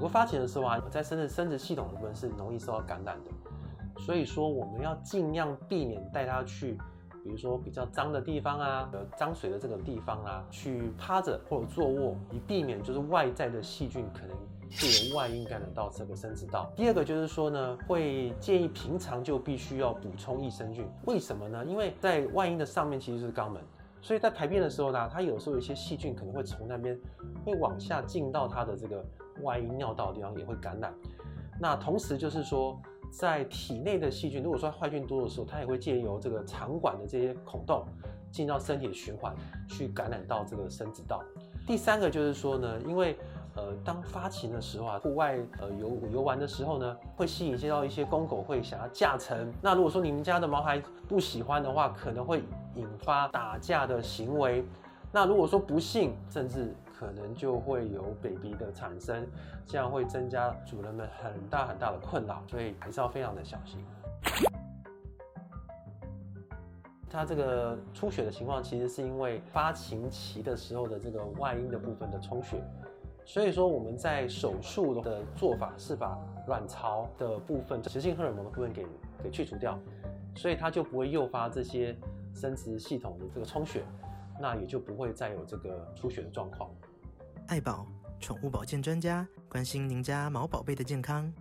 不过发情的时候啊，在生殖生殖系统的部分是容易受到感染的，所以说我们要尽量避免带它去，比如说比较脏的地方啊，呃，脏水的这个地方啊，去趴着或者坐卧，以避免就是外在的细菌可能借由外阴感染到这个生殖道。第二个就是说呢，会建议平常就必须要补充益生菌，为什么呢？因为在外阴的上面其实是肛门。所以在排便的时候呢，它有时候一些细菌可能会从那边会往下进到它的这个外阴尿道的地方，也会感染。那同时就是说，在体内的细菌，如果说坏菌多的时候，它也会借由这个肠管的这些孔洞进到身体的循环，去感染到这个生殖道。第三个就是说呢，因为呃，当发情的时候啊，户外呃游游玩的时候呢，会吸引接到一些公狗会想要架成。那如果说你们家的毛孩不喜欢的话，可能会引发打架的行为。那如果说不幸，甚至可能就会有 baby 的产生，这样会增加主人们很大很大的困扰，所以还是要非常的小心。它这个出血的情况，其实是因为发情期的时候的这个外阴的部分的充血。所以说我们在手术的做法是把卵巢的部分、雌性荷尔蒙的部分给给去除掉，所以它就不会诱发这些生殖系统的这个充血，那也就不会再有这个出血的状况。爱宝宠物保健专家关心您家毛宝贝的健康。